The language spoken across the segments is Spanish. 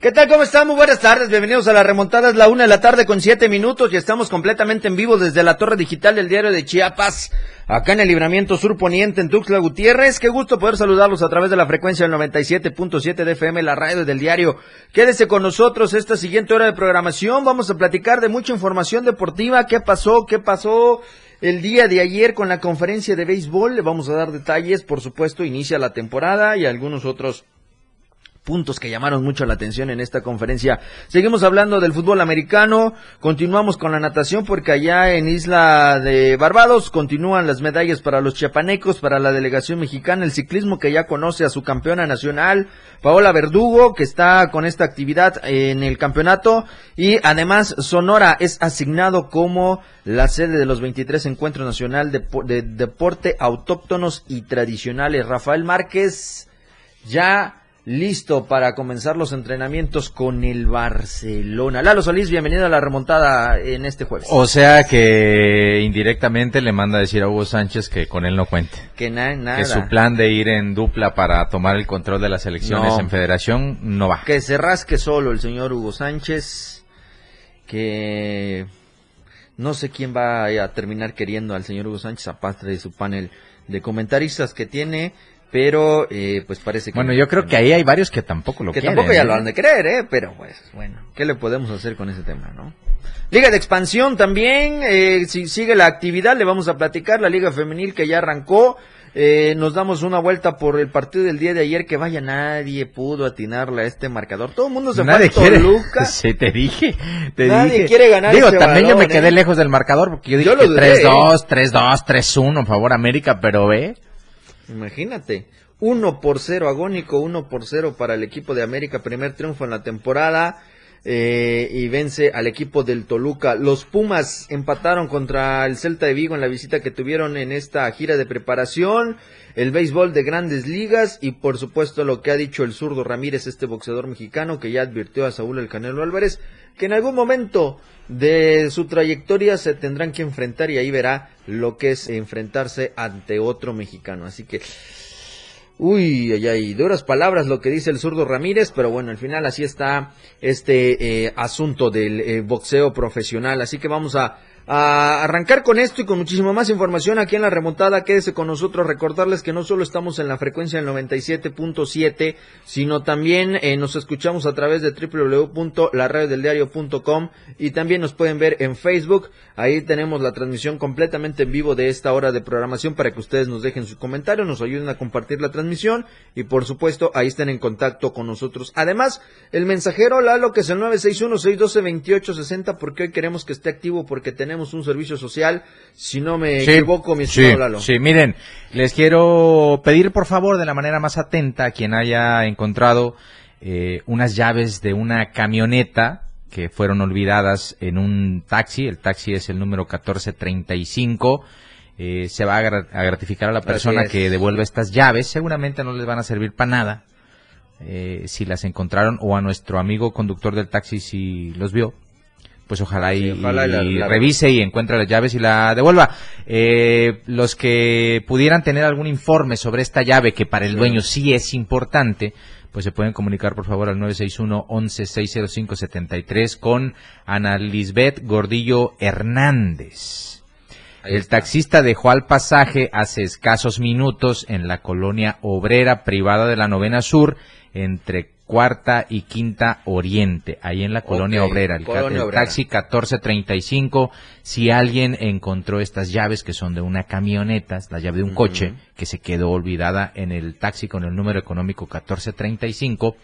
¿Qué tal? ¿Cómo están? Muy buenas tardes. Bienvenidos a la remontada. Es la una de la tarde con siete minutos y estamos completamente en vivo desde la torre digital del diario de Chiapas acá en el libramiento sur poniente en Tuxtla Gutiérrez. Qué gusto poder saludarlos a través de la frecuencia del 97.7 de FM, la radio del diario. Quédese con nosotros esta siguiente hora de programación. Vamos a platicar de mucha información deportiva. ¿Qué pasó? ¿Qué pasó? El día de ayer con la conferencia de béisbol le vamos a dar detalles, por supuesto, inicia la temporada y algunos otros puntos que llamaron mucho la atención en esta conferencia. Seguimos hablando del fútbol americano, continuamos con la natación porque allá en Isla de Barbados continúan las medallas para los chiapanecos, para la delegación mexicana, el ciclismo que ya conoce a su campeona nacional, Paola Verdugo, que está con esta actividad en el campeonato y además Sonora es asignado como la sede de los 23 Encuentros Nacional de, de Deporte Autóctonos y Tradicionales. Rafael Márquez ya listo para comenzar los entrenamientos con el Barcelona. Lalo Solís, bienvenido a la remontada en este jueves. O sea que indirectamente le manda a decir a Hugo Sánchez que con él no cuente. Que nada. Que su plan de ir en dupla para tomar el control de las elecciones en federación no va. Que se rasque solo el señor Hugo Sánchez. Que no sé quién va a terminar queriendo al señor Hugo Sánchez aparte de su panel de comentaristas que tiene pero eh, pues parece que... Bueno, yo creo que ahí hay varios que tampoco lo que quieren. Que tampoco ya lo ¿eh? han de creer, ¿eh? Pero pues, bueno, ¿qué le podemos hacer con ese tema, no? Liga de expansión también, eh, si sigue la actividad, le vamos a platicar, la Liga Femenil que ya arrancó, eh, nos damos una vuelta por el partido del día de ayer que vaya nadie pudo atinarle a este marcador. Todo el mundo se nadie fue a Toluca. Sí, te dije. Te nadie dije. quiere ganar Digo, ese también yo me balón, quedé ¿eh? lejos del marcador porque yo dije Yo lo que dudé, 3-2, 3-2, 3-1, favor América, pero ve. Imagínate. 1 por 0 agónico, 1 por 0 para el equipo de América, primer triunfo en la temporada. Eh, y vence al equipo del Toluca. Los Pumas empataron contra el Celta de Vigo en la visita que tuvieron en esta gira de preparación. El béisbol de grandes ligas y por supuesto lo que ha dicho el zurdo Ramírez, este boxeador mexicano que ya advirtió a Saúl el Canelo Álvarez que en algún momento de su trayectoria se tendrán que enfrentar y ahí verá lo que es enfrentarse ante otro mexicano. Así que Uy, ay, ay, duras palabras lo que dice el zurdo Ramírez, pero bueno, al final así está este eh, asunto del eh, boxeo profesional. Así que vamos a, a arrancar con esto y con muchísima más información aquí en la remontada. Quédese con nosotros. Recordarles que no solo estamos en la frecuencia del 97.7, sino también eh, nos escuchamos a través de www.laradiodeldiario.com y también nos pueden ver en Facebook. Ahí tenemos la transmisión completamente en vivo de esta hora de programación para que ustedes nos dejen sus comentarios, nos ayuden a compartir la transmisión y por supuesto ahí estén en contacto con nosotros. Además, el mensajero Lalo que es el 961-612-2860 porque hoy queremos que esté activo porque tenemos un servicio social. Si no me Sí, equivoco, mi estimado sí, Lalo. Sí, miren, les quiero pedir por favor de la manera más atenta a quien haya encontrado eh, unas llaves de una camioneta que fueron olvidadas en un taxi. El taxi es el número 1435. Eh, se va a, gra- a gratificar a la persona es. que devuelva estas llaves. Seguramente no les van a servir para nada. eh, si las encontraron o a nuestro amigo conductor del taxi si los vio pues ojalá y, Sí, ojalá y la- y la- revise y encuentre las llaves y la devuelva. Eh, los que pudieran tener algún informe sobre esta llave, que para el dueño sí es importante, pues se pueden comunicar por favor al 961 11 605 73 con Ana Lisbeth Gordillo Hernández. El taxista dejó al pasaje hace escasos minutos en la colonia obrera privada de la Novena Sur, entre Cuarta y Quinta Oriente, ahí en la colonia obrera. El, colonia el obrera. taxi 1435. Si alguien encontró estas llaves que son de una camioneta, la llave de un coche que se quedó olvidada en el taxi con el número económico 1435,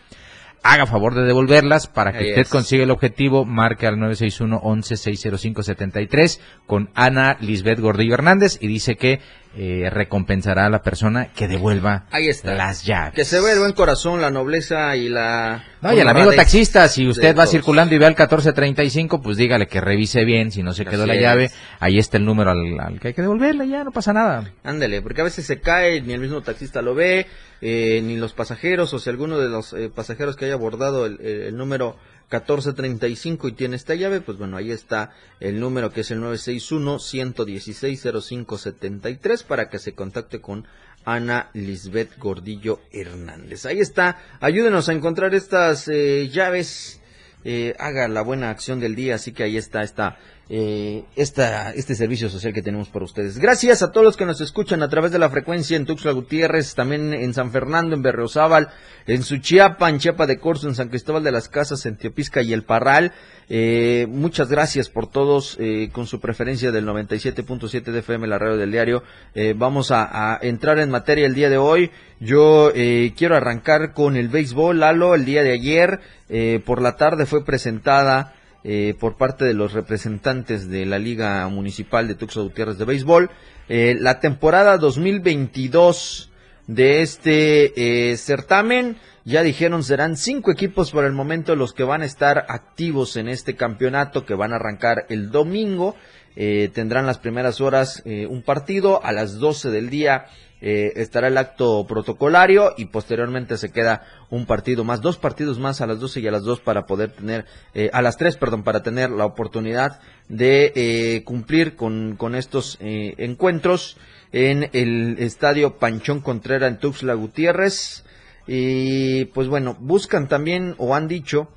haga favor de devolverlas para que Ahí usted es. consiga el objetivo, marque al 961 11 605 73 con Ana Lisbeth Gordillo Hernández y dice que eh, recompensará a la persona que devuelva Ahí está. las llaves. Que se ve el buen corazón, la nobleza y la... No, y el amigo taxista, si usted va todos. circulando y ve al 1435, pues dígale que revise bien, si no se quedó Así la es. llave, ahí está el número al, al que hay que devolverle, ya no pasa nada. Ándele, porque a veces se cae, ni el mismo taxista lo ve, eh, ni los pasajeros, o si alguno de los eh, pasajeros que haya abordado el, el- el número 1435 y tiene esta llave, pues bueno, ahí está el número que es el 961-116-0573 para que se contacte con Ana Lisbeth Gordillo Hernández. Ahí está, ayúdenos a encontrar estas eh, llaves. Eh, haga la buena acción del día, así que ahí está esta, eh, esta, este servicio social que tenemos para ustedes. Gracias a todos los que nos escuchan a través de la frecuencia en Tuxtla Gutiérrez, también en San Fernando, en Berriozábal, en Suchiapa, en Chiapa de Corzo, en San Cristóbal de las Casas, en Teopisca y El Parral. Eh, muchas gracias por todos eh, con su preferencia del 97.7 de FM, la radio del diario. Eh, vamos a, a entrar en materia el día de hoy. Yo eh, quiero arrancar con el béisbol, Lalo. El día de ayer, eh, por la tarde, fue presentada eh, por parte de los representantes de la Liga Municipal de Tuxtla Gutiérrez de Béisbol eh, la temporada 2022 de este eh, certamen. Ya dijeron, serán cinco equipos por el momento los que van a estar activos en este campeonato que van a arrancar el domingo. Tendrán las primeras horas un partido a las 12 del día. Eh, estará el acto protocolario y posteriormente se queda un partido más, dos partidos más a las 12 y a las 2 para poder tener, eh, a las 3, perdón, para tener la oportunidad de eh, cumplir con, con estos eh, encuentros en el estadio Panchón Contrera en Tuxtla Gutiérrez. Y pues bueno, buscan también o han dicho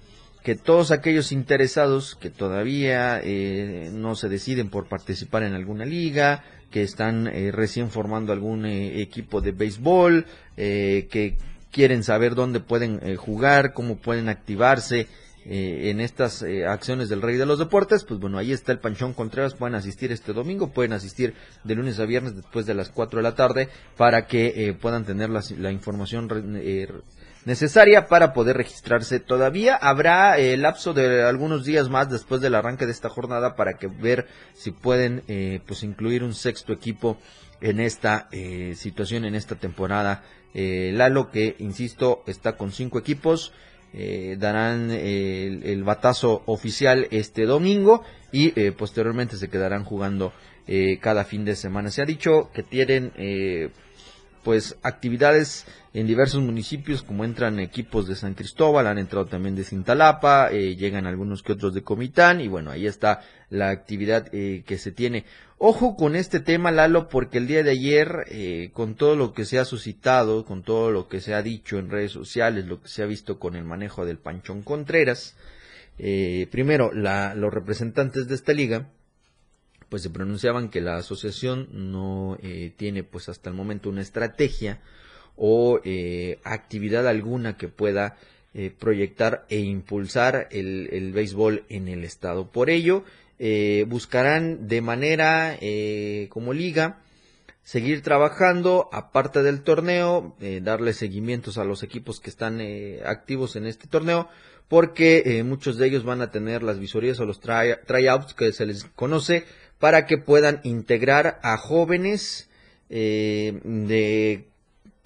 que todos aquellos interesados que todavía eh, no se deciden por participar en alguna liga, que están eh, recién formando algún eh, equipo de béisbol, eh, que quieren saber dónde pueden eh, jugar, cómo pueden activarse eh, en estas acciones del Rey de los Deportes, pues bueno, ahí está el Panchón Contreras, pueden asistir este domingo, pueden asistir de lunes a viernes después de las 4 de la tarde para que puedan tener la, la información necesaria para poder registrarse. Todavía habrá el lapso de algunos días más después del arranque de esta jornada para que ver si pueden eh, pues incluir un sexto equipo en esta eh, situación, en esta temporada. Eh, Lalo, que insisto, está con cinco equipos, eh, darán eh, el, batazo oficial este domingo y eh, posteriormente se quedarán jugando eh, cada fin de semana. Se ha dicho que tienen eh, pues actividades en diversos municipios como entran equipos de San Cristóbal, han entrado también de Cintalapa, eh, llegan algunos que otros de Comitán y bueno, ahí está la actividad eh, que se tiene. Ojo con este tema, Lalo, porque el día de ayer, eh, con todo lo que se ha suscitado, con todo lo que se ha dicho en redes sociales, lo que se ha visto con el manejo del Panchón Contreras, eh, primero, los representantes de esta liga, pues se pronunciaban que la asociación no eh, tiene pues hasta el momento una estrategia o eh, actividad alguna que pueda eh, proyectar e impulsar el, el béisbol en el estado. Por ello, eh, buscarán de manera eh, como liga seguir trabajando aparte del torneo, darle seguimientos a los equipos que están activos en este torneo, porque muchos de ellos van a tener las visorías o los try- tryouts que se les conoce para que puedan integrar a jóvenes eh, de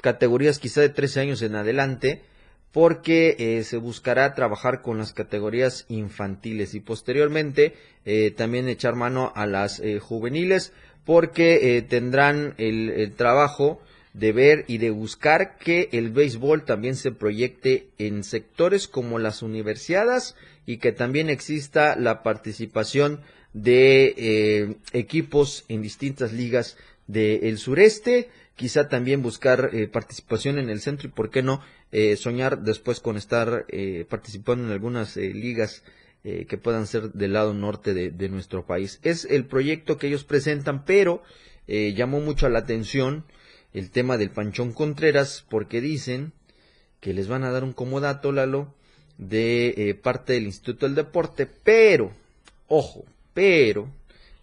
categorías quizá de 13 años en adelante, porque eh, se buscará trabajar con las categorías infantiles y posteriormente eh, también echar mano a las juveniles, porque tendrán el, el trabajo de ver y de buscar que el béisbol también se proyecte en sectores como las universidades y que también exista la participación de eh, equipos en distintas ligas del sureste, quizá también buscar eh, participación en el centro y por qué no eh, soñar después con estar participando en algunas ligas que puedan ser del lado norte de, de nuestro país. Es el proyecto que ellos presentan, pero llamó mucho la atención el tema del Panchón Contreras porque dicen que les van a dar un comodato, Lalo, de parte del Instituto del Deporte, pero, ojo, pero,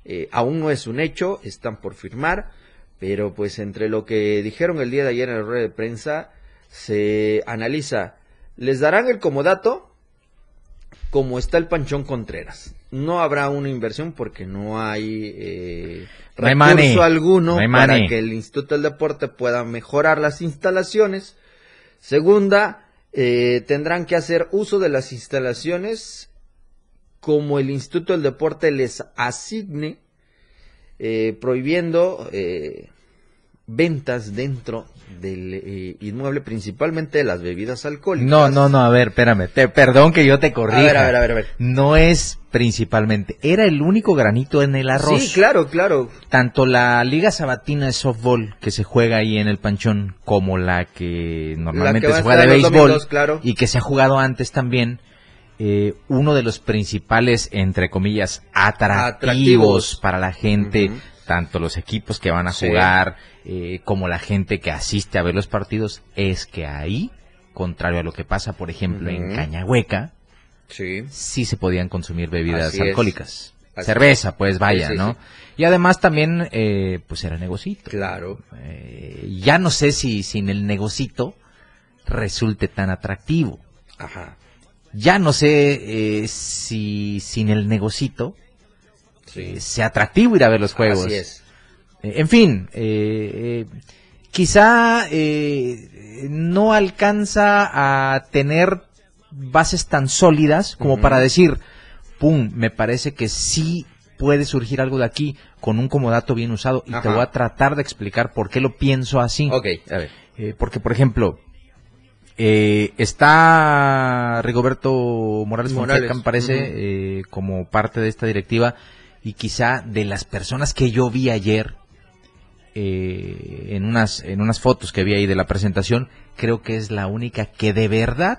eh, aún no es un hecho, están por firmar, pero pues entre lo que dijeron el día de ayer en la rueda de prensa, se analiza les darán el comodato como está el Panchón Contreras. No habrá una inversión porque no hay, eh, No recurso alguno No hay para money. que el Instituto del Deporte pueda mejorar las instalaciones. Segunda, eh, tendrán que hacer uso de las instalaciones como el Instituto del Deporte les asigne, eh, prohibiendo eh, ventas dentro del eh, inmueble, principalmente de las bebidas alcohólicas. No, no, no, a ver, espérame. Te, perdón que yo te corrija. A ver, a ver, a ver, a ver. No es principalmente. Era el único granito en el arroz. Sí, claro, claro. Tanto la Liga Sabatina de softball que se juega ahí en el Panchón como la que normalmente se juega de béisbol domingos, claro. y que se ha jugado antes también, eh, uno de los principales, entre comillas, atractivos, Atractivos. para la gente, tanto los equipos que van a Sí. jugar eh, como la gente que asiste a ver los partidos, es que ahí, contrario a lo que pasa, por ejemplo, en. Cañahueca, Sí. sí se podían consumir bebidas Así alcohólicas. Cerveza, pues vaya, Sí, ¿no? Y además también, eh, pues era negocito. Claro. Eh, ya no sé si sin el negocito resulte tan atractivo. Ajá. Ya no sé eh, si sin el negocito Sí. eh, sea atractivo ir a ver los juegos. Así es. Eh, En fin, quizá eh, no alcanza a tener bases tan sólidas como para decir, pum, me parece que sí puede surgir algo de aquí con un comodato bien usado y te voy a tratar de explicar por qué lo pienso así. Ok, a ver. Porque, por ejemplo, eh, está Rigoberto Morales, Morales, Fonseca, me parece, eh, como parte de esta directiva y quizá de las personas que yo vi ayer eh, en unas en unas fotos que vi ahí de la presentación, creo que es la única que de verdad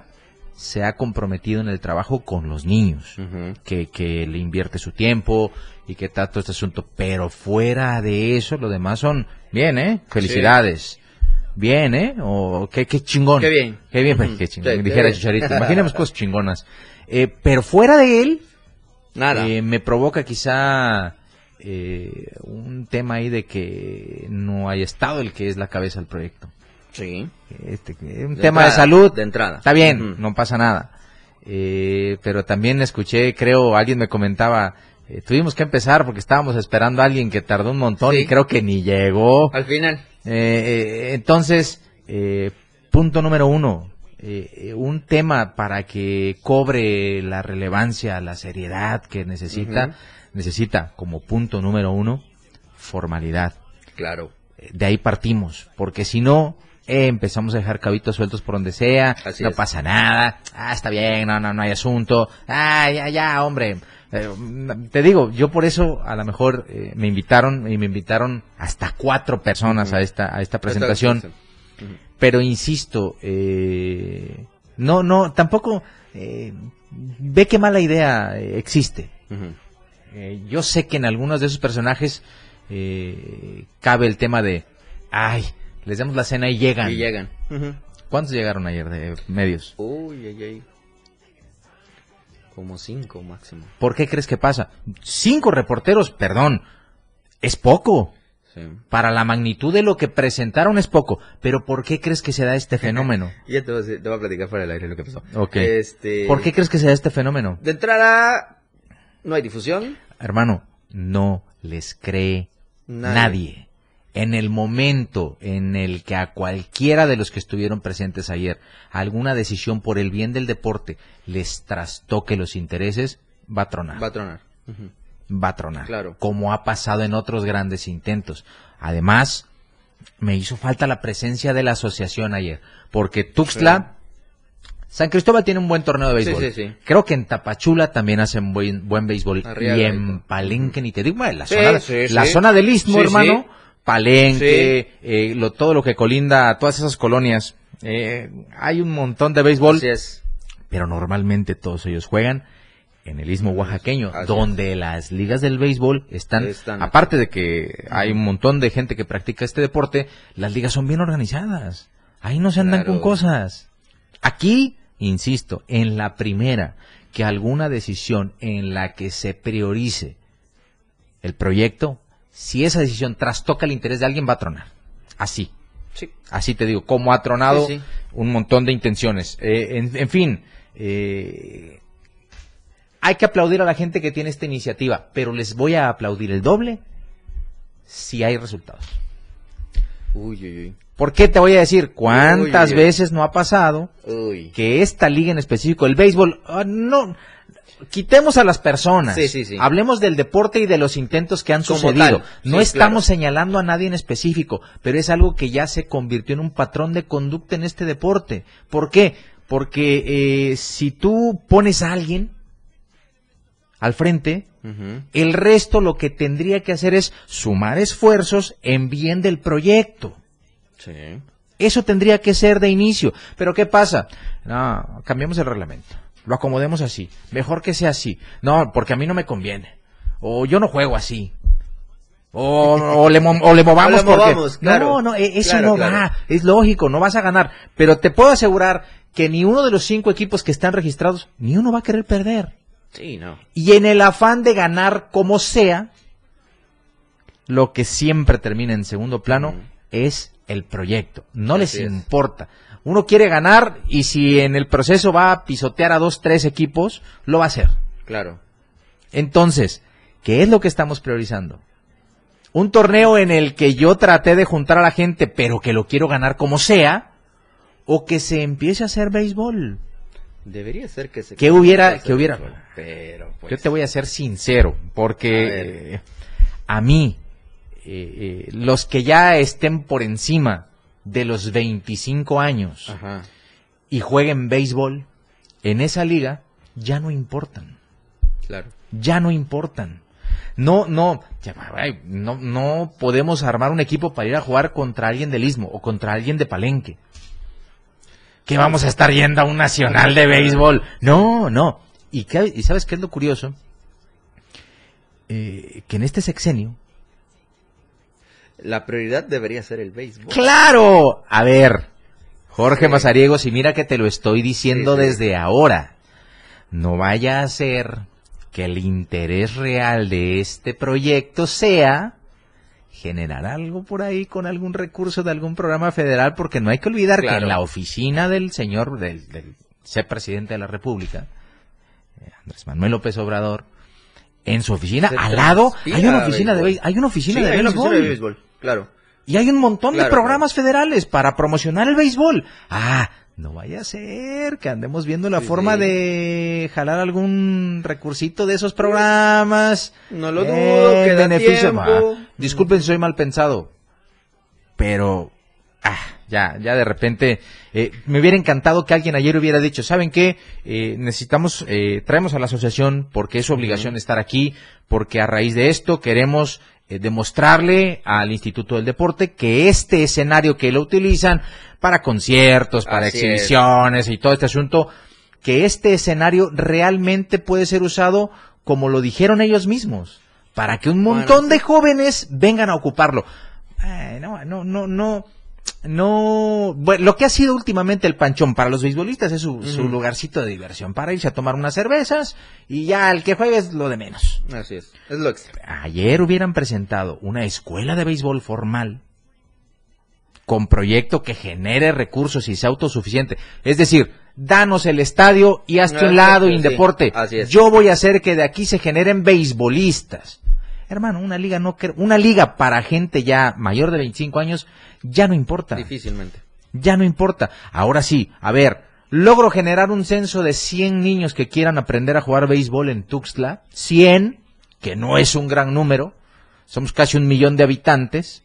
se ha comprometido en el trabajo con los niños que, que le invierte su tiempo y que está todo este asunto. Pero fuera de eso, lo demás son bien, ¿eh? Felicidades. Bien, ¿eh? O qué, qué chingón. Qué bien. Qué bien, pues, qué chingón. Sí, qué Dijera bien. Chicharito. Imaginemos cosas chingonas. Eh, pero fuera de él, Nada. eh, me provoca quizá eh, un tema ahí de que no haya estado el que es la cabeza del proyecto. sí. Este, un De tema de salud. de entrada. Está bien, no pasa nada. Eh, pero también escuché, creo, alguien me comentaba, eh, tuvimos que empezar porque estábamos esperando a alguien que tardó un montón Sí. y creo que ni llegó. Al final. Eh, eh, entonces, eh, punto número uno, eh, eh, un tema para que cobre la relevancia, la seriedad que necesita, necesita como punto número uno, formalidad Claro. de ahí partimos, porque si no, eh, empezamos a dejar cabitos sueltos por donde sea, Así no es. pasa nada, ah, está bien, no, no, no hay asunto, ah, ya, ya, hombre. Eh, te digo, yo por eso a lo mejor eh, me invitaron y me invitaron hasta cuatro personas a esta a esta presentación, pero insisto, eh, no, no, tampoco eh, ve qué mala idea eh, existe. Eh, yo sé que en algunos de esos personajes eh, cabe el tema de, ay, les damos la cena y llegan. Y llegan. ¿Cuántos llegaron ayer de medios? Uy, ay, ay. Como cinco máximo. ¿Por qué crees que pasa? Cinco reporteros, perdón, es poco. Sí. Para la magnitud de lo que presentaron es poco. Pero ¿por qué crees que se da este fenómeno? Ya te voy, a, te voy a platicar fuera del aire lo que pasó. Ok. Este, ¿Por qué crees que se da este fenómeno? De entrada, no hay difusión. Hermano, no les cree Nadie. nadie. En el momento en el que a cualquiera de los que estuvieron presentes ayer alguna decisión por el bien del deporte les trastoque los intereses, va a tronar. Va a tronar. Va a tronar. Claro. Como ha pasado en otros grandes intentos. Además, me hizo falta la presencia de la asociación ayer. Porque Tuxtla, San Cristóbal tiene un buen torneo de béisbol. Sí, sí, sí. Creo que en Tapachula también hacen buen, buen béisbol. Arriaga y en. Palenque, ni te digo, bueno, la, zona, la zona del Istmo, Sí, sí. Palenque, eh, lo, todo lo que colinda a todas esas colonias. Eh, hay un montón de béisbol Así es. pero normalmente todos ellos juegan en el istmo oaxaqueño, Así es. donde las ligas del béisbol están, Están aparte de que hay un montón de gente que practica este deporte, las ligas son bien organizadas. Ahí no se andan Claro. con cosas. Aquí, insisto, en la primera, que alguna decisión en la que se priorice el proyecto, si esa decisión trastoca el interés de alguien, va a tronar. Así. Sí. Así te digo, como ha tronado Sí, sí. un montón de intenciones. Eh, en, en fin, eh, hay que aplaudir a la gente que tiene esta iniciativa, pero les voy a aplaudir el doble si hay resultados. Uy, uy, ¿Por qué te voy a decir? ¿Cuántas Uy, uy, uy. veces no ha pasado uy. Uy. que esta liga en específico, el béisbol, ah, no, quitemos a las personas, Sí, sí, sí. hablemos del deporte y de los intentos que han Como sucedido. tal, no estamos claro. señalando a nadie en específico, pero es algo que ya se convirtió en un patrón de conducta en este deporte. ¿Por qué? Porque eh, si tú pones a alguien al frente, el resto lo que tendría que hacer es sumar esfuerzos en bien del proyecto. Sí. Eso tendría que ser de inicio. Pero ¿qué pasa? No, cambiemos el reglamento. Lo acomodemos así. Mejor que sea así. No, porque a mí no me conviene. O yo no juego así. O, o le, mo- o le movamos O le porque... movamos, claro. No, no, e- eso Claro, no claro. va. Es lógico, no vas a ganar. Pero te puedo asegurar que ni uno de los cinco equipos que están registrados, ni uno va a querer perder. Sí, no. Y en el afán de ganar como sea, lo que siempre termina en segundo plano es el proyecto. No les es. Uno quiere ganar y si en el proceso va a pisotear a dos, tres equipos, lo va a hacer. Claro. Entonces, ¿qué es lo que estamos priorizando? Un torneo en el que yo traté de juntar a la gente, pero que lo quiero ganar como sea, o que se empiece a hacer béisbol. Debería ser que se... ¿Qué hubiera- qué hubiera? Pero, pues... Yo te voy a ser sincero, porque eh, a mí, eh, eh, los que ya estén por encima de los 25 años Ajá. y jueguen béisbol en esa liga, ya no importan. Claro. Ya no importan. No, no, no, no podemos armar un equipo para ir a jugar contra alguien del Istmo o contra alguien de Palenque. Que vamos a estar yendo a un nacional de béisbol. No, no. ¿Y, qué- y sabes qué es lo curioso? Eh, que en este sexenio. La prioridad debería ser el béisbol. ¡Claro! A ver, Jorge Sí. Mazariegos, y mira que te lo estoy diciendo Sí, sí. desde ahora. No vaya a ser que el interés real de este proyecto sea generar algo por ahí con algún recurso de algún programa federal, porque no hay que olvidar que en la oficina del señor, del, del ser presidente de la República, eh, Andrés Manuel López Obrador, en su oficina, Se al lado, hay una oficina de hay una oficina Sí, de hay una oficina de béisbol. Claro. Y hay un montón de Claro, programas federales para promocionar el béisbol. Ah, no vaya a ser que andemos viendo la Sí, forma sí. de jalar algún recursito de esos programas. No lo Eh, dudo, queda beneficio. tiempo. Ah, disculpen si soy mal pensado, pero ah, ya, ya de repente eh, me hubiera encantado que alguien ayer hubiera dicho, ¿saben qué? Eh, necesitamos, eh, traemos a la asociación porque es su obligación estar aquí, porque a raíz de esto queremos eh, demostrarle al Instituto del Deporte que este escenario que lo utilizan para conciertos, para Así es. exhibiciones y todo este asunto, que este escenario realmente puede ser usado como lo dijeron ellos mismos, para que un montón de jóvenes vengan a ocuparlo. No, no, no, no, no. Bueno, lo que ha sido últimamente el panchón para los beisbolistas es su, lugarcito de diversión, para irse a tomar unas cervezas y ya el que juegue es lo de menos. Así es. Es lo extra. Ayer hubieran presentado una escuela de béisbol formal con proyecto que genere recursos y sea autosuficiente. Es decir, danos el estadio y hazte Ah, un lado sí, y deporte. así es. Yo voy a hacer que de aquí se generen beisbolistas. Hermano, una liga no una liga para gente ya mayor de 25 años ya no importa. Difícilmente. Ya no importa. Ahora sí, a ver, logro generar un censo de 100 niños que quieran aprender a jugar béisbol en Tuxtla. 100, que no es un gran número. Somos casi un millón de habitantes.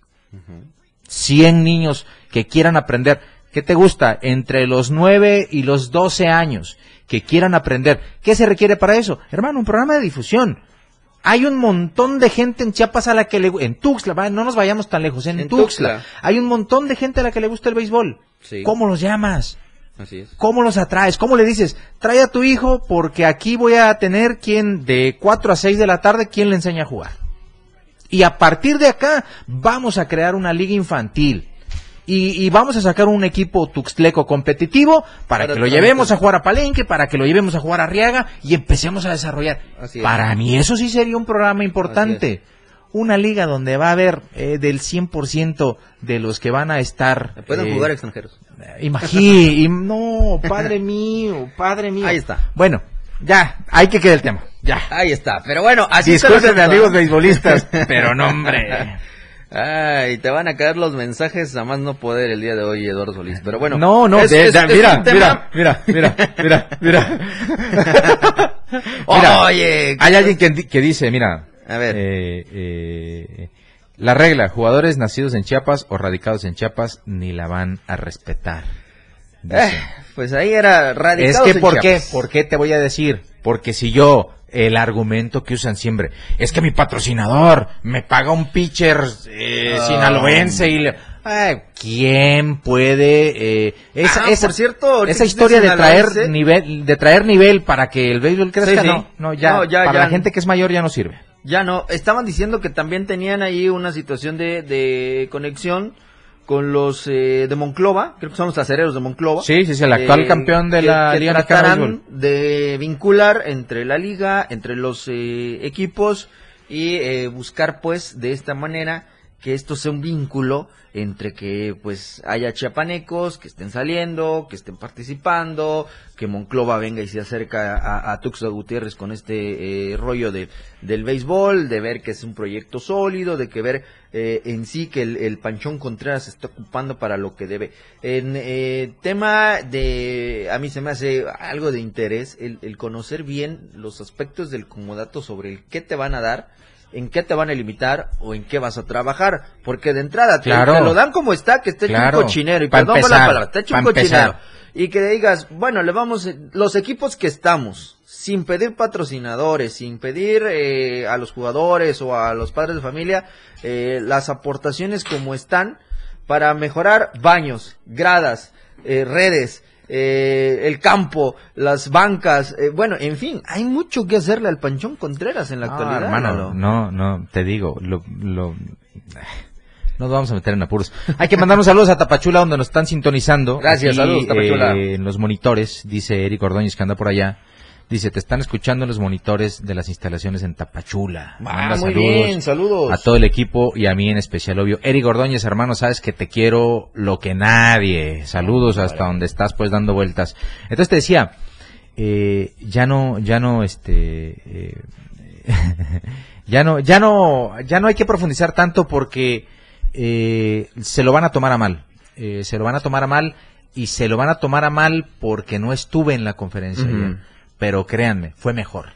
100 niños que quieran aprender. ¿Qué te gusta? Entre los 9 y los 12 años que quieran aprender. ¿Qué se requiere para eso? Hermano, un programa de difusión. Hay un montón de gente en Chiapas a la que le en Tuxtla, va, no nos vayamos tan lejos, en, En Tuxtla. Tuxtla. Hay un montón de gente a la que le gusta el béisbol. Sí. ¿Cómo los llamas? Así es. ¿Cómo los atraes? ¿Cómo le dices? Trae a tu hijo porque aquí voy a tener quien de 4 a 6 de la tarde quien le enseña a jugar. Y a partir de acá vamos a crear una liga infantil. Y, y vamos a sacar un equipo tuxtleco competitivo para, Para que lo llevemos a jugar a Palenque, para que lo llevemos a jugar a Riaga y empecemos a desarrollar. Para mí eso sí sería un programa importante. una liga donde va a haber eh, del 100% de los que van a estar... Pueden eh, jugar extranjeros. Imagí, y- no, padre mío, padre mío. Ahí está. Bueno, ya, hay que quedar el tema. Ya. Ahí está. Pero bueno, así asunto, amigos beisbolistas, pero no, hombre. Ay, te van a caer los mensajes a más no poder el día de hoy, Eduardo Solís. Pero bueno. no, no, es- de- es- de- es mira, mira, mira, mira, mira, mira. Mira, Oye, Hay alguien que, di- que dice, mira, A ver. eh, eh, la regla, jugadores nacidos en Chiapas o radicados en Chiapas ni la van a respetar. Eh, pues ahí era radical. Es que, ¿por qué? ¿Por qué te voy a decir? Porque si yo, el argumento que usan siempre, es que mi patrocinador me paga un pitcher eh, Ah. sinaloense y le... Ay, ¿Quién puede... eh, esa, Ah, esa, por cierto, esa historia de traer nivel, de traer nivel para que el béisbol crezca, Sí, sí. no, no, ya, No, ya, para ya. la gente que es mayor ya no sirve. Ya no, estaban diciendo que también tenían ahí una situación de, de conexión con los eh, de Monclova, creo que son los acereros de Monclova. Sí, sí, sí, el actual Eh, campeón de que- la que Liga tratarán de vincular entre la liga, entre los eh, equipos y eh, buscar pues de esta manera que esto sea un vínculo entre que pues haya chiapanecos que estén saliendo, que estén participando, que Monclova venga y se acerca a, a Gutiérrez con este eh, rollo de, del béisbol, de ver que es un proyecto sólido, de que ver eh, en sí que el, el Panchón Contreras se está ocupando para lo que debe. En eh, tema de, a mí se me hace algo de interés el, el conocer bien los aspectos del comodato sobre el qué te van a dar, en qué te van a limitar o en qué vas a trabajar, porque de entrada te, Claro. te lo dan como está, que esté hecho Claro. un cochinero, y Pa' perdón por la palabra, está hecho un cochinero. empezar. Y que digas, bueno, le vamos, los equipos que estamos, sin pedir patrocinadores, sin pedir eh, a los jugadores o a los padres de familia, eh, las aportaciones como están para mejorar baños, gradas, eh, redes, eh, el campo, las bancas, eh, bueno, en fin, hay mucho que hacerle al Panchón Contreras en la No, actualidad. hermano, no, no, te digo, lo, lo, nos vamos a meter en apuros. Hay que mandar un saludos a Tapachula donde nos están sintonizando. Gracias, saludos, Tapachula. eh, en los monitores, dice Eric Ordóñez que anda por allá. Dice, te están escuchando en los monitores de las instalaciones en Tapachula. Ah, muy saludos bien, saludos. A todo el equipo y a mí en especial, obvio. Eric Ordóñez, hermano, sabes que te quiero lo que nadie. Saludos hasta donde estás pues dando vueltas. Entonces te decía, eh, ya no, ya no, este, eh, ya no, ya no, ya no hay que profundizar tanto porque eh, se lo van a tomar a mal. Eh, se lo van a tomar a mal y se lo van a tomar a mal porque no estuve en la conferencia ayer. Pero créanme, fue mejor.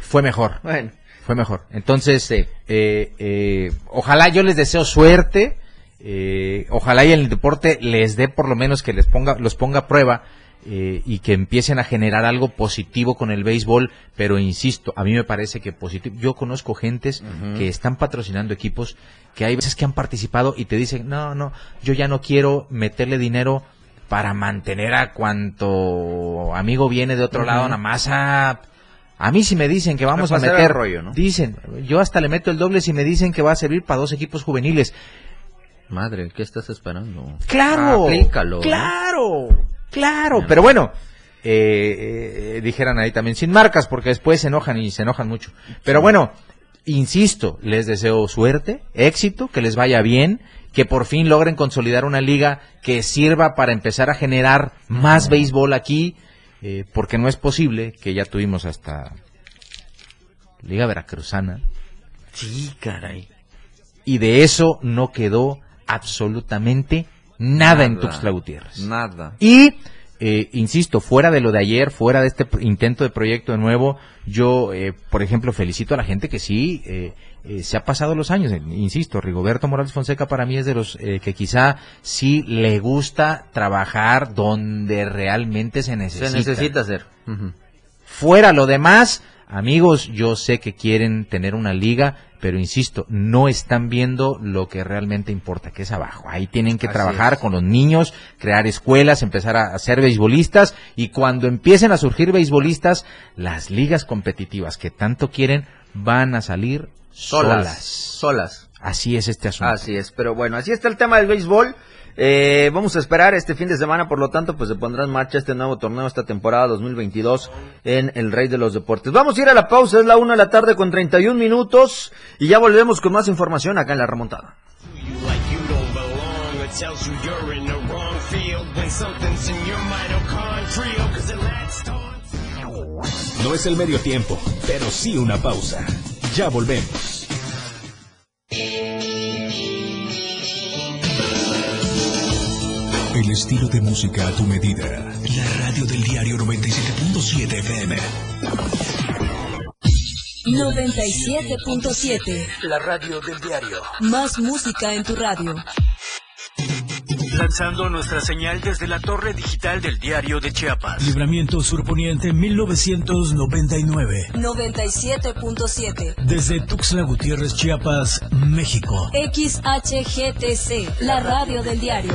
fue mejor. Bueno, Fue mejor. Entonces, eh, eh, ojalá yo les deseo suerte. eh, ojalá y el deporte les dé por lo menos que les ponga, los ponga a prueba eh, y que empiecen a generar algo positivo con el béisbol. Pero insisto, a mí me parece que positivo. Yo conozco gentes que están patrocinando equipos que hay veces que han participado y te dicen, no, no, yo ya no quiero meterle dinero para mantener a cuanto amigo viene de otro lado, nada más a... A mí si me dicen que vamos a pasar meter rollo, ¿no? Dicen, yo hasta le meto el doble si me dicen que va a servir para dos equipos juveniles. madre, ¿qué estás esperando? Claro, Aplícalo, claro, claro. Pero bueno, eh, eh, dijeran ahí también sin marcas porque después se enojan y se enojan mucho. Pero bueno, insisto, les deseo suerte, éxito, que les vaya bien, que por fin logren consolidar una liga que sirva para empezar a generar más béisbol aquí, eh, porque no es posible que ya tuvimos hasta Liga Veracruzana. Sí, caray. y de eso no quedó absolutamente nada, en Tuxtla Gutiérrez. Nada. Y, eh, insisto, fuera de lo de ayer, fuera de este intento de proyecto de nuevo, yo, eh, por ejemplo, felicito a la gente que sí eh, eh, se ha pasado los años. Eh, Insisto, Rigoberto Morales Fonseca para mí es de los eh, que quizá sí le gusta trabajar donde realmente se necesita. Se necesita hacer. Fuera lo demás, amigos, yo sé que quieren tener una liga, pero insisto, no están viendo lo que realmente importa, que es abajo. Ahí tienen que Así trabajar es. con los niños, crear escuelas, empezar a, a ser beisbolistas y cuando empiecen a surgir beisbolistas, las ligas competitivas que tanto quieren van a salir Solas. solas. Solas. Así es este asunto. Así es, pero bueno, así está el tema del béisbol. Eh, vamos a esperar este fin de semana, por lo tanto, pues se pondrá en marcha este nuevo torneo, esta temporada 2022 en el Rey de los Deportes. Vamos a ir a la pausa, es la una de la tarde con 31 minutos y ya volvemos con más información acá en la remontada. No es el medio tiempo, pero sí una pausa. Ya volvemos. El estilo de música a tu medida. La radio del diario 97.7 FM. 97.7. La radio del diario. Más música en tu radio. Lanzando nuestra señal desde la torre digital del diario de Chiapas. Libramiento Surponiente 1999. 97.7. Desde Tuxtla Gutiérrez, Chiapas, México. XHGTC, la radio del diario.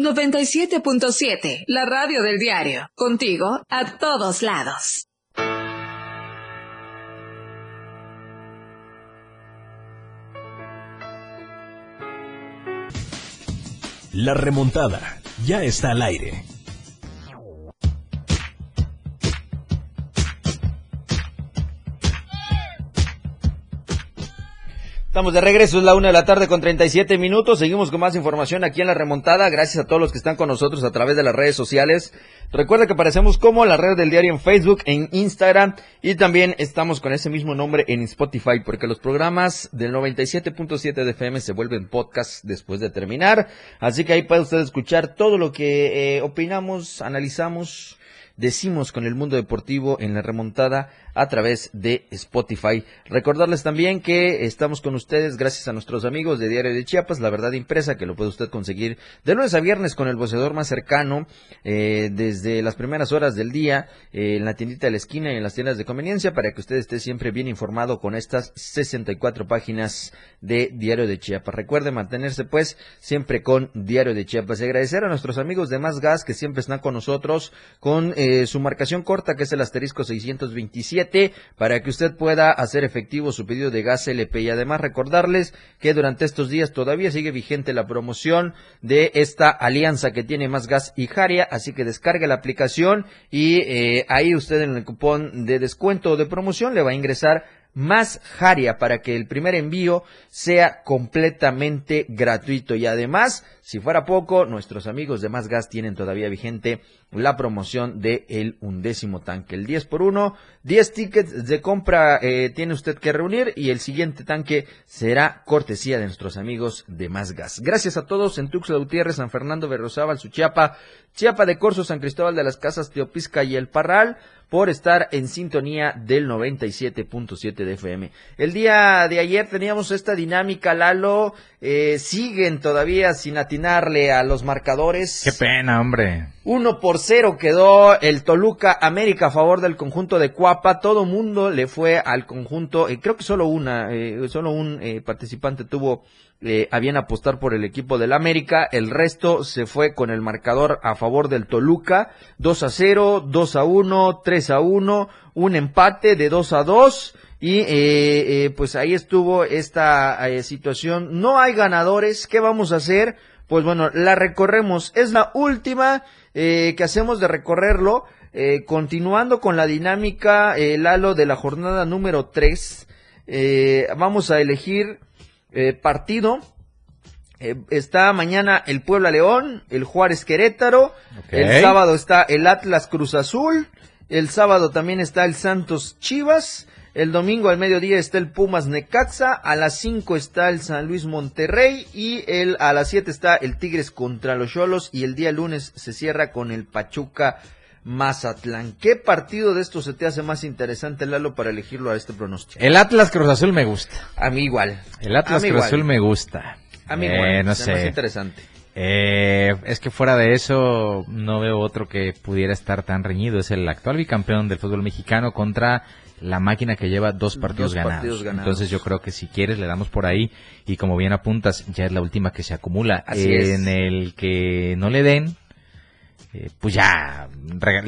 97.7, la radio del diario. Contigo a todos lados. La remontada ya está al aire. Estamos de regreso, es la una de la tarde con 37 minutos. Seguimos con más información aquí en la remontada. Gracias a todos los que están con nosotros a través de las redes sociales. Recuerda que aparecemos como la red del diario en Facebook, en Instagram y también estamos con ese mismo nombre en Spotify porque los programas del 97.7 de FM se vuelven podcast después de terminar. Así que ahí puede usted escuchar todo lo que eh, opinamos, analizamos, decimos con el mundo deportivo en la remontada a través de Spotify. Recordarles también que estamos con ustedes gracias a nuestros amigos de Diario de Chiapas, la verdad impresa, que lo puede usted conseguir de lunes a viernes con el boceador más cercano, eh, desde las primeras horas del día, eh, en la tiendita de la esquina y en las tiendas de conveniencia, para que usted esté siempre bien informado con estas 64 páginas de Diario de Chiapas. Recuerde mantenerse pues siempre con Diario de Chiapas. Y agradecer a nuestros amigos de Más Gas que siempre están con nosotros con eh, su marcación corta que es el asterisco 627 para que usted pueda hacer efectivo su pedido de gas LP y además recordarles que durante estos días todavía sigue vigente la promoción de esta alianza que tiene Más Gas y Jaria, así que descargue la aplicación y eh, ahí usted en el cupón de descuento o de promoción le va a ingresar más Jaria para que el primer envío sea completamente gratuito. Y además si fuera poco nuestros amigos de Más Gas tienen todavía vigente la promoción de el undécimo tanque el 10 por 1 10 tickets de compra eh, tiene usted que reunir y el siguiente tanque será cortesía de nuestros amigos de Más Gas. Gracias a todos en Tuxtla Gutiérrez San Fernando Berrozábal Suchiapa Chiapa de Corzo San Cristóbal de las Casas Teopisca y El Parral por estar en sintonía del 97.7 de FM. El día de ayer teníamos esta dinámica, Lalo, eh, siguen todavía sin atinarle a los marcadores. Qué pena, hombre. Uno por cero quedó el Toluca América a favor del conjunto de Cuapa. Todo mundo le fue al conjunto, eh, creo que solo una, eh, solo un eh, participante tuvo eh, a bien apostar por el equipo del América. El resto se fue con el marcador a favor del Toluca. 2 a 0, 2 a 1, 3 a 1, un empate de 2 a 2. Y eh, eh, pues ahí estuvo esta situación. No hay ganadores. ¿Qué vamos a hacer? Pues bueno, la recorremos. Es la última que hacemos de recorrerlo. Continuando con la dinámica, Lalo, de la jornada número 3. Eh, vamos a elegir eh, partido. Eh, está mañana el Puebla León, el Juárez Querétaro. El sábado está el Atlas Cruz Azul. El sábado también está el Santos Chivas. El domingo al mediodía está el Pumas Necaxa. A las 5 está el San Luis Monterrey. Y el, a las 7 está el Tigres contra los Cholos. Y el día lunes se cierra con el Pachuca Mazatlán. ¿Qué partido de estos se te hace más interesante, Lalo, para elegirlo a este pronóstico? El Atlas Cruz Azul me gusta. A mí igual. El Atlas Cruz igual. Azul me gusta. A mí Eh, igual. no me hace sé. interesante. Eh, es que fuera de eso no veo otro que pudiera estar tan reñido. Es el actual bicampeón del fútbol mexicano contra la máquina que lleva dos partidos, Dos ganados. partidos ganados. Entonces yo creo que si quieres le damos por ahí y como bien apuntas ya es la última que se acumula. Así es. en el que no le den, eh, pues ya,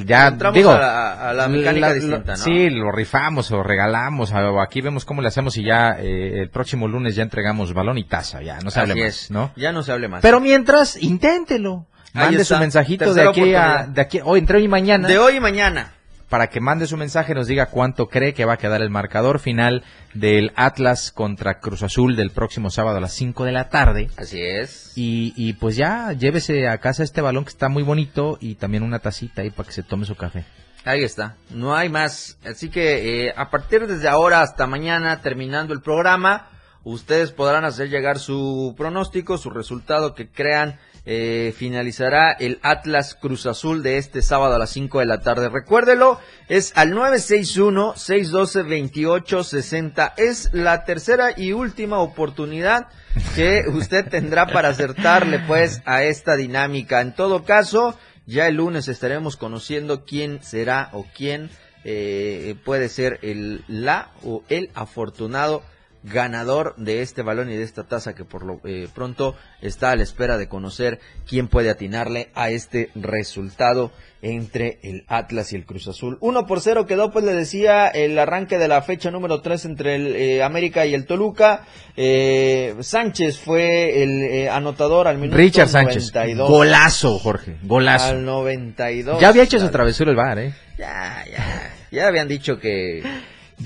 ya Entramos digo, a la- a la mecánica la- distinta, ¿no? Sí, lo rifamos o regalamos. o aquí vemos cómo le hacemos y ya eh, el próximo lunes ya entregamos balón y taza. Ya no se hable Así más, es. ¿no? Ya no se hable más. Pero mientras, inténtelo. Ahí Mande está, su mensajito de aquí, a, de aquí, hoy, entre hoy y mañana, de hoy y mañana. Para que mande su mensaje, nos diga cuánto cree que va a quedar el marcador final del Atlas contra Cruz Azul del próximo sábado a las 5 de la tarde. Así es. Y, y pues ya, llévese a casa este balón que está muy bonito y también una tacita ahí para que se tome su café. Ahí está, no hay más. Así que eh, a partir desde ahora hasta mañana, terminando el programa, ustedes podrán hacer llegar su pronóstico, su resultado que crean. Eh, finalizará el Atlas Cruz Azul de este sábado a las 5 de la tarde. Recuérdelo, es al 961-612-2860. Es la tercera y última oportunidad que usted tendrá para acertarle pues a esta dinámica. En todo caso, ya el lunes estaremos conociendo quién será o quién eh, puede ser el la o el afortunado ganador de este balón y de esta taza que por lo eh, pronto está a la espera de conocer quién puede atinarle a este resultado entre el Atlas y el Cruz Azul. Uno por cero quedó, pues le decía, el arranque de la fecha número 3 entre el eh, América y el Toluca. Eh, Sánchez fue el eh, anotador al minuto Richard Sánchez. 92. Golazo, Jorge. Golazo. Al 92. Ya había hecho su Al- travesura el bar, ¿eh? Ya, ya. Ya habían dicho que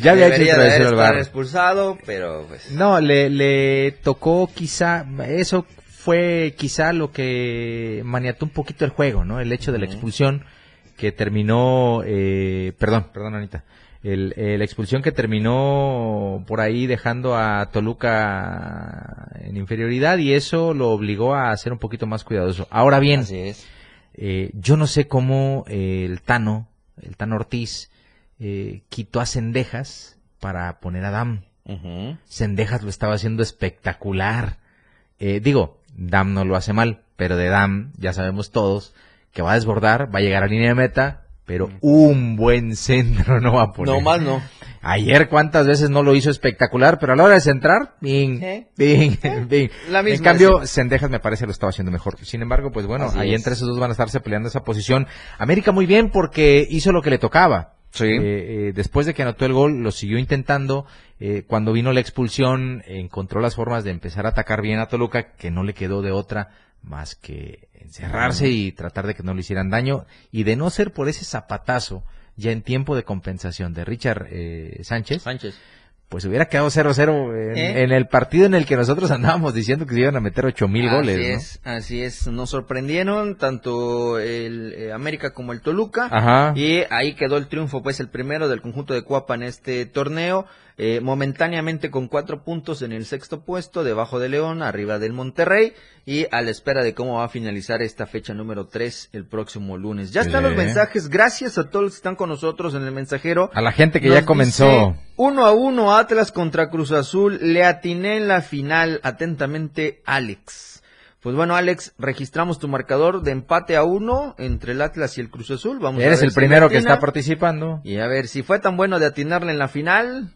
Ya había hecho de haber estado bar. expulsado, pero pues No, le, le tocó quizá, eso fue quizá lo que maniató un poquito el juego, ¿no? El hecho de la expulsión que terminó, eh, perdón, perdón Anita, el, eh, la expulsión que terminó por ahí dejando a Toluca en inferioridad y eso lo obligó a ser un poquito más cuidadoso. Ahora bien, así es. eh, yo no sé cómo el Tano, el Tano Ortiz, eh, quitó a Cendejas para poner a Dam. Ujú. Sendejas lo estaba haciendo espectacular. Eh, digo, Dam no lo hace mal, pero de Dam ya sabemos todos que va a desbordar, va a llegar a línea de meta, pero un buen centro no va a poner. No más no. Ayer cuántas veces no lo hizo espectacular, pero a la hora de centrar, bing, ¿Eh? bing, bing. La en misma cambio, de Sendejas me parece lo estaba haciendo mejor. Sin embargo, pues bueno, Así ahí es. entre esos dos van a estarse peleando esa posición. América muy bien porque hizo lo que le tocaba. Sí. Eh, eh, después de que anotó el gol, lo siguió intentando. Eh, cuando vino la expulsión, encontró las formas de empezar a atacar bien a Toluca, que no le quedó de otra más que encerrarse y tratar de que no le hicieran daño. Y de no ser por ese zapatazo, ya en tiempo de compensación de Richard eh, Sánchez, Sánchez. Pues hubiera quedado 0-0 en, ¿Eh? en el partido en el que nosotros andábamos diciendo que se iban a meter ocho mil goles. Así ¿no? es, así es. Nos sorprendieron tanto el eh, América como el Toluca. Ajá. Y ahí quedó el triunfo, pues el primero del conjunto de Cuapa en este torneo. Eh, momentáneamente con cuatro puntos en el sexto puesto, debajo de León, arriba del Monterrey. Y a la espera de cómo va a finalizar esta fecha número 3 el próximo lunes. Ya están los mensajes. Gracias a todos los que están con nosotros en el mensajero. A la gente que Nos ya comenzó. dice, uno a uno Atlas contra Cruz Azul. Le atiné en la final. Atentamente, Alex. Pues bueno, Alex, registramos tu marcador de empate a uno entre el Atlas y el Cruz Azul. Vamos a Eres ver el si primero que está participando. Y a ver, si fue tan bueno de atinarle en la final,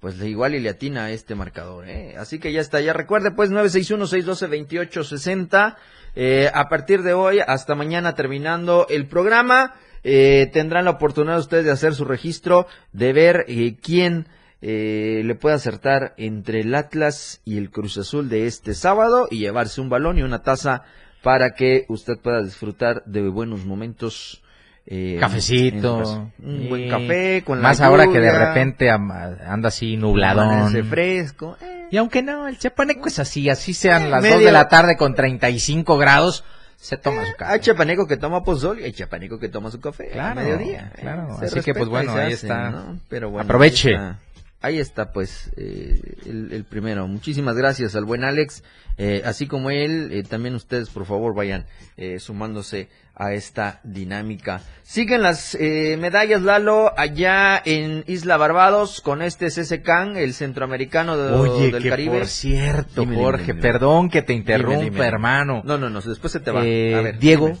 pues igual y le atina a este marcador, ¿eh? Así que ya está, ya recuerde, pues 961-612-2860. Eh, a partir de hoy hasta mañana terminando el programa, eh, tendrán la oportunidad ustedes de hacer su registro, de ver eh, quién eh, le puede acertar entre el Atlas y el Cruz Azul de este sábado y llevarse un balón y una taza para que usted pueda disfrutar de buenos momentos eh, Cafecito. un buen café con la Más ahora que de lluvia, repente anda así nubladón. fresco. eh, Y aunque no, el chapaneco es así, así sean Eh, las medio- 2 de la tarde con 35 grados, se toma su Hay café. chapaneco que toma pozol y hay chapaneco que toma su café Claro, a mediodía. claro. Se Así que, pues, bueno, ahí está. ¿no? Pero bueno, Aproveche. Ahí está, Ahí está, pues, eh, el, el primero. Muchísimas gracias al buen Alex. Eh, así como él, eh, también ustedes, por favor, vayan eh, sumándose a esta dinámica. Siguen las eh, medallas, Lalo, allá en Isla Barbados con este CCCAN, el centroamericano de- Oye, del que Caribe. por cierto, Dime, Jorge, dime, dime. perdón que te interrumpa, hermano. No, no, no, después se te va. Eh, a ver, Diego.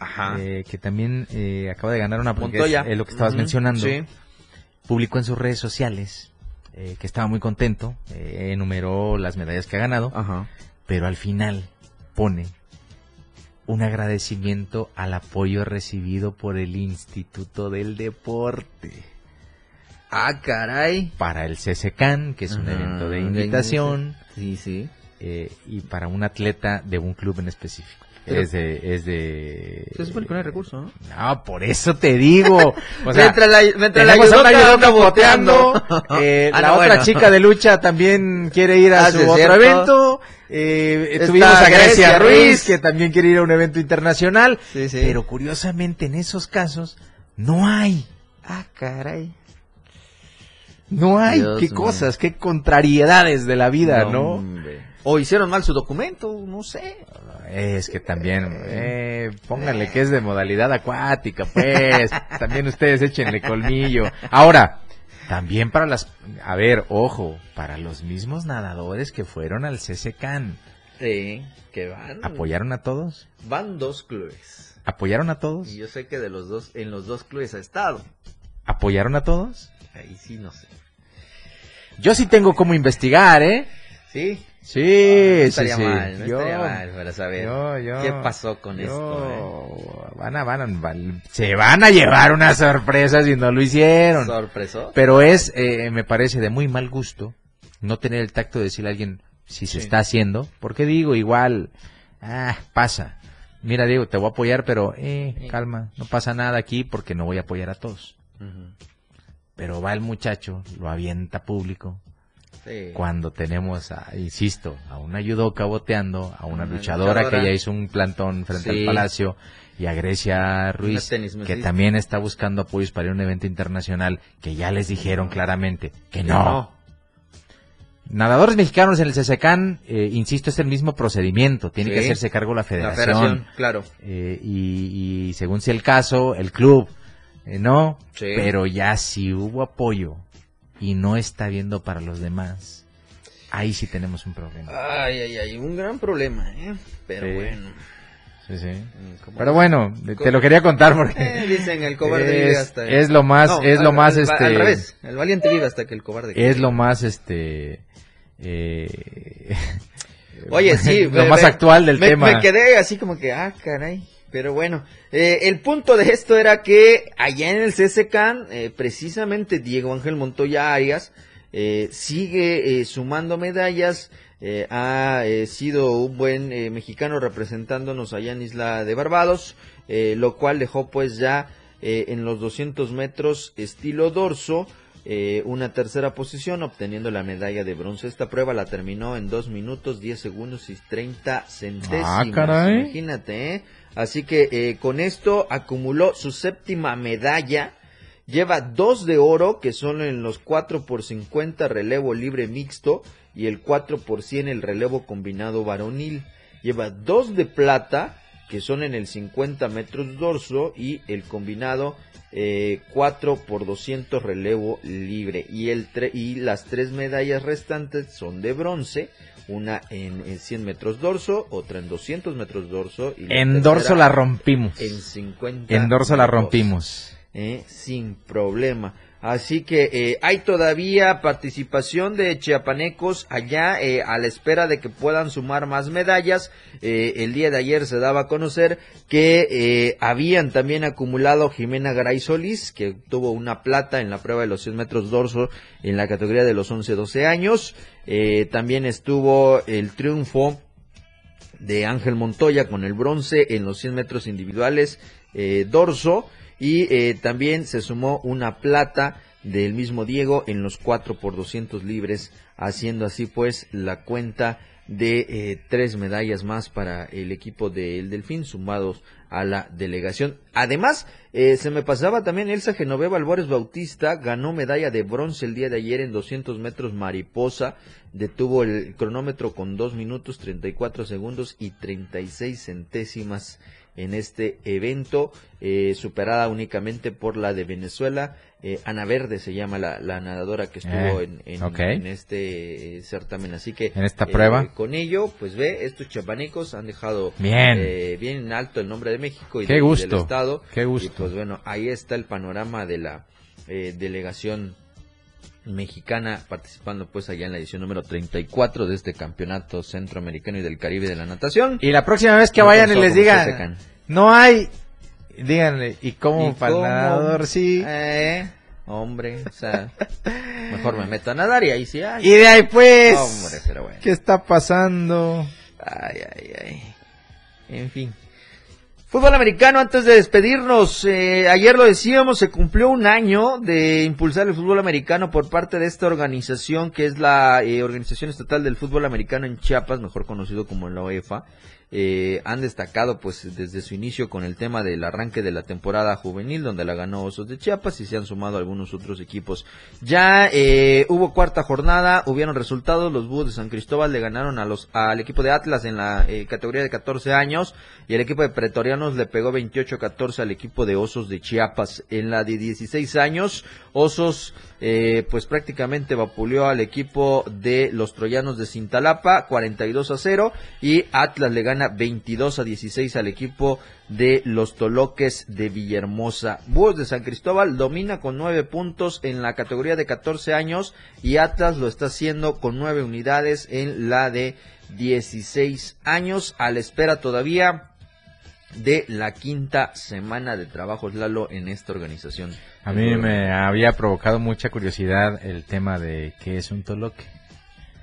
Ajá. eh, que también eh, acaba de ganar una Montoya. es lo que estabas mencionando, Sí. publicó en sus redes sociales eh, que estaba muy contento, eh, enumeró las medallas que ha ganado, Ajá. pero al final pone un agradecimiento al apoyo recibido por el Instituto del Deporte Ah, caray. para el CCCAN, que es un Ajá, evento de de invitación, Sí, sí. eh, y para un atleta de un club en específico. Es de, es de... Se supone que no hay recurso, ¿no? No, por eso te digo. O sea, mientras la, mientras la tenemos a una yudoka yudoka anda boteando. eh, Ah, la no, otra bueno. chica de lucha también quiere ir a Ah, su otro cierto. evento. Eh, tuvimos a Grecia Grecia Ruiz, Ruiz. que también quiere ir a un evento internacional. Sí, sí. Pero curiosamente en esos casos no hay. Ah, caray. No hay. Dios qué cosas, qué contrariedades de la vida, ¿no? hombre. O hicieron mal su documento, no sé. Es que también, eh, pónganle que es de modalidad acuática, pues. también ustedes échenle colmillo. Ahora, también para las, a ver, ojo, para los mismos nadadores que fueron al CCCAN, Sí, que van. ¿apoyaron a todos? Van dos clubes. ¿Apoyaron a todos? Y yo sé que de los dos, en los dos clubes ha estado. ¿Apoyaron a todos? Ahí sí, no sé. Yo sí tengo como investigar, ¿eh? Sí. Sí, no sí, estaría sí. mal, no Yo- estaría mal para saber yo- yo- qué pasó con esto. eh? Van a, van a- se van a llevar una sorpresa si no lo hicieron. Sorpreso. Pero es, eh, me parece de muy mal gusto no tener el tacto de decirle a alguien si se Sí. está haciendo. Porque digo, igual, ah, pasa. Mira, Diego, te voy a apoyar, pero, eh, Sí. calma, no pasa nada aquí porque no voy a apoyar a todos. Pero va el muchacho, lo avienta público. Sí. Cuando tenemos, a, insisto, a una judoka boteando, a una Una luchadora, luchadora. que ya hizo un plantón frente Sí. al palacio, y a Grecia Ruiz, que también está buscando apoyos para ir a un evento internacional, que ya les dijeron claramente que no. Nadadores mexicanos en el CCCAN, eh, insisto, es el mismo procedimiento, tiene Sí. que hacerse cargo la La federación. federación, claro. Eh, y, y según sea el caso, el club, eh, no, Sí. pero ya si hubo apoyo y no está viendo para los demás, ahí sí tenemos un problema. Ay, ay, ay, un gran problema, ¿eh? Pero Sí. bueno. Sí, sí. mm, Pero bueno, te lo quería contar porque Eh, dicen el cobarde vive es, hasta... es lo más, No, es lo al- más, al- este, Al revés, el valiente vive hasta que el cobarde... es lo más, este, eh, Oye, sí. lo me- más actual del me- tema. Me quedé así como que, ah, caray. Pero bueno, eh, el punto de esto era que allá en el CSCAN, eh, precisamente Diego Ángel Montoya Arias eh, sigue eh, sumando medallas. eh, ha eh, sido un buen eh, mexicano representándonos allá en Isla de Barbados, eh, lo cual dejó pues ya eh, en los 200 metros estilo dorso eh, una tercera posición obteniendo la medalla de bronce. Esta prueba la terminó en 2 minutos 10 segundos y 30 centésimas. Ah, caray. Imagínate, ¿eh? Así que eh, con esto acumuló su séptima medalla. Lleva dos de oro, que son en los 4 por 50 relevo libre mixto y el 4 por 100 el relevo combinado varonil. Lleva dos de plata, que son en el 50 metros dorso y el combinado eh, 4 por 200 relevo libre. Y, el tre- y las tres medallas restantes son de bronce. Una en, en 100 metros dorso, otra en 200 metros dorso. Y la en dorso la rompimos. En 50 En dorso la rompimos. eh, sin problema. Así que eh, hay todavía participación de chiapanecos allá eh, a la espera de que puedan sumar más medallas. Eh, el día de ayer se daba a conocer que habían también acumulado Jimena Garay Solís, que tuvo una plata en la prueba de los 100 metros dorso en la categoría de los 11-12 años. También estuvo el triunfo de Ángel Montoya con el bronce en los 100 metros individuales dorso. Y eh, también se sumó una plata del mismo Diego en los 4 por 200 libres, haciendo así pues la cuenta de eh, tres medallas más para el equipo del Delfín, sumados a la delegación. Además, eh, se me pasaba también Elsa Genoveva Albores Bautista, ganó medalla de bronce el día de ayer en 200 metros mariposa, detuvo el cronómetro con 2 minutos 34 segundos y 36 centésimas en este evento, eh, superada únicamente por la de Venezuela. Eh, Ana Verde se llama la, nadadora que estuvo Eh, en, en- en este eh, certamen. Así que En esta eh, prueba. con ello, pues ve, estos chapanecos han dejado Bien. bien alto el nombre de México y, Qué de- gusto, del Estado. qué gusto. Y pues bueno, ahí está el panorama de la eh, delegación mexicana participando pues allá en la edición número 34 de este campeonato centroamericano y del Caribe de la natación. Y la próxima vez que No vayan y les digan, no hay, díganle, ¿y cómo ¿Y para nadador sí? Eh, hombre, o sea, mejor me meto a nadar y ahí sí hay. Y de ahí pues, Hombre, pero bueno. ¿qué está pasando? Ay, ay, ay. En fin. Fútbol americano, antes de despedirnos, eh, ayer lo decíamos, se cumplió un año de impulsar el fútbol americano por parte de esta organización que es la eh, Organización Estatal del Fútbol Americano en Chiapas, mejor conocido como la OEFA. Eh, han destacado pues desde su inicio con el tema del arranque de la temporada juvenil donde la ganó Osos de Chiapas y se han sumado algunos otros equipos. Ya eh, hubo cuarta jornada, hubieron resultados, los Búhos de San Cristóbal le ganaron a los al equipo de Atlas en la eh, categoría de 14 años y el equipo de Pretorianos le pegó 28-14 al equipo de Osos de Chiapas. En la de 16 años, Osos eh, pues prácticamente vapuleó al equipo de los Troyanos de Cintalapa 42 a 0 y Atlas le gana 22 a 16 al equipo de los Toloques de Villahermosa. Búhos de San Cristóbal domina con 9 puntos en la categoría de 14 años y Atlas lo está haciendo con 9 unidades en la de 16 años a la espera todavía de la quinta semana de trabajo Lalo en esta organización. A mí me había provocado mucha curiosidad el tema de qué es un toloque.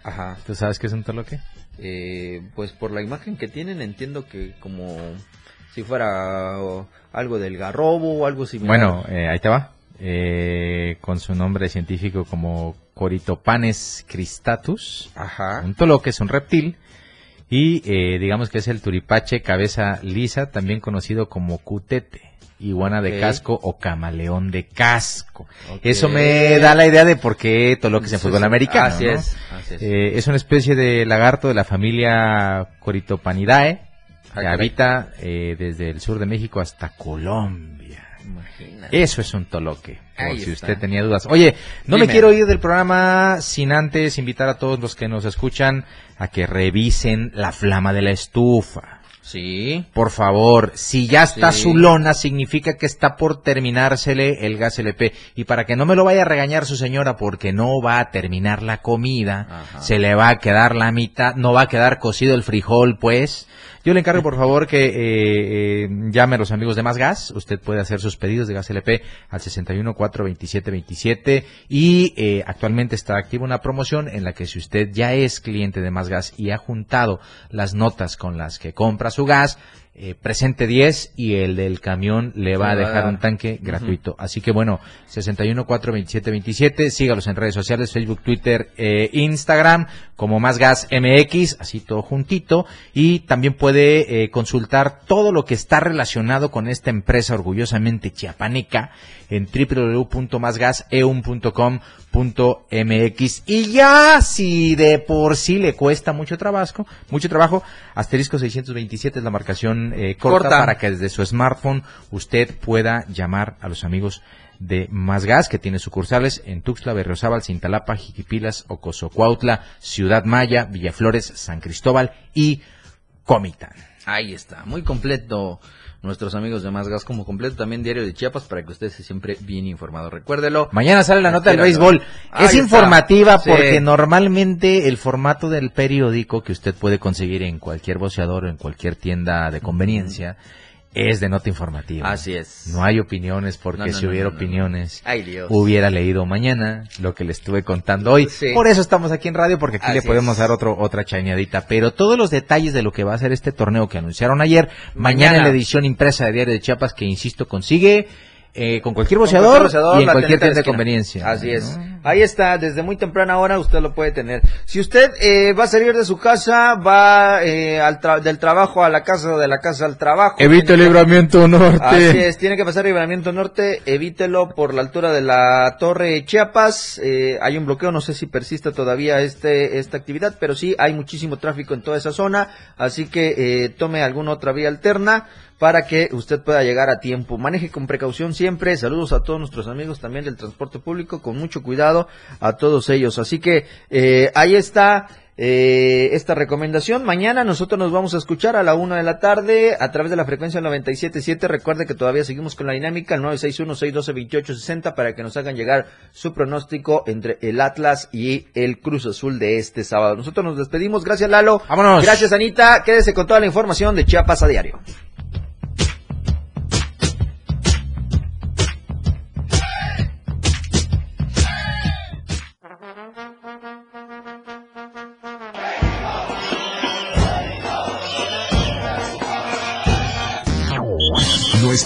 Ajá. ¿Tú sabes qué es un toloque? Eh, pues por la imagen que tienen entiendo que como si fuera algo del garrobo o algo similar. Bueno, eh, ahí te va. Eh, con su nombre científico como Coritopanes cristatus. Ajá. Un toloque es un reptil. Y eh, digamos que es el turipache cabeza lisa, también conocido como cutete, iguana de casco o camaleón de casco. Eso me da la idea de por qué toloques en fútbol americano. Así ¿no? es, así es. Eh, es una especie de lagarto de la familia Coritopanidae Ah, que habita eh, desde el sur de México hasta Colombia. Imagínate. Eso es un toloque, por Ahí si está. usted tenía dudas. Oye, no me quiero ir del programa sin antes invitar a todos los que nos escuchan a que revisen la flama de la estufa. Sí. Por favor, si ya está Sí. su lona, significa que está por terminársele el gas LP. Y para que no me lo vaya a regañar su señora porque no va a terminar la comida, Ajá. se le va a quedar la mitad, no va a quedar cocido el frijol, pues. Yo le encargo, por favor, que eh, eh, llame a los amigos de Más Gas. Usted puede hacer sus pedidos de gas LP al 61 4 27 27 y eh, actualmente está activa una promoción en la que si usted ya es cliente de Más Gas y ha juntado las notas con las que compra su gas, eh, presente 10 y el del camión le va a Le va a dejar un tanque gratuito. Así que bueno, 61 4 27 27, sígalos en redes sociales, Facebook, Twitter, eh, Instagram, como Más Gas MX, así todo juntito. Y también puede eh, consultar todo lo que está relacionado con esta empresa orgullosamente chiapaneca en www.másgaseun.com.mx. Y ya, si de por sí le cuesta mucho trabajo, mucho trabajo, asterisco 627 es la marcación eh, corta, Corta. para que desde su smartphone usted pueda llamar a los amigos de Más Gas, que tiene sucursales en Tuxtla, Berriozábal, Cintalapa, Jiquipilas, Ocosocuautla, Ciudad Maya, Villaflores, San Cristóbal y Comitán. Ahí está, muy completo nuestros amigos de Más Gas, como completo también Diario de Chiapas para que usted esté siempre bien informado. Recuérdelo. Mañana sale la nota del béisbol. Es informativa Sí. porque normalmente el formato del periódico que usted puede conseguir en cualquier boceador o en cualquier tienda de conveniencia es de nota informativa. Así es. No hay opiniones porque No, no, si no, hubiera opiniones Ay, Dios. hubiera leído mañana lo que le estuve contando hoy. Sí. Por eso estamos aquí en radio porque aquí le podemos es. dar otro otra chañadita, pero todos los detalles de lo que va a ser este torneo que anunciaron ayer, mañana, Mañana. en la edición impresa de Diario de Chiapas que insisto consigue eh, con cualquier boceador, y en cualquier tienda de conveniencia. Así es. ¿no? Ahí está, desde muy temprana hora usted lo puede tener. Si usted eh, va a salir de su casa, va eh, al tra- del trabajo a la casa, de la casa al trabajo. Evite el libramiento norte. Así es, tiene que pasar libramiento norte, evítelo por la altura de la torre Chiapas. eh, hay un bloqueo, no sé si persista todavía este esta actividad, pero sí hay muchísimo tráfico en toda esa zona, así que eh, tome alguna otra vía alterna para que usted pueda llegar a tiempo. Maneje con precaución siempre. Saludos a todos nuestros amigos también del transporte público, con mucho cuidado a todos ellos. Así que eh, ahí está eh, esta recomendación. Mañana nosotros nos vamos a escuchar a la una de la tarde a través de la frecuencia 97.7. Recuerde que todavía seguimos con la dinámica el 961-612-2860 para que nos hagan llegar su pronóstico entre el Atlas y el Cruz Azul de este sábado. Nosotros nos despedimos. Gracias Lalo. Vámonos. Gracias Anita. Quédese con toda la información de Chiapas a diario.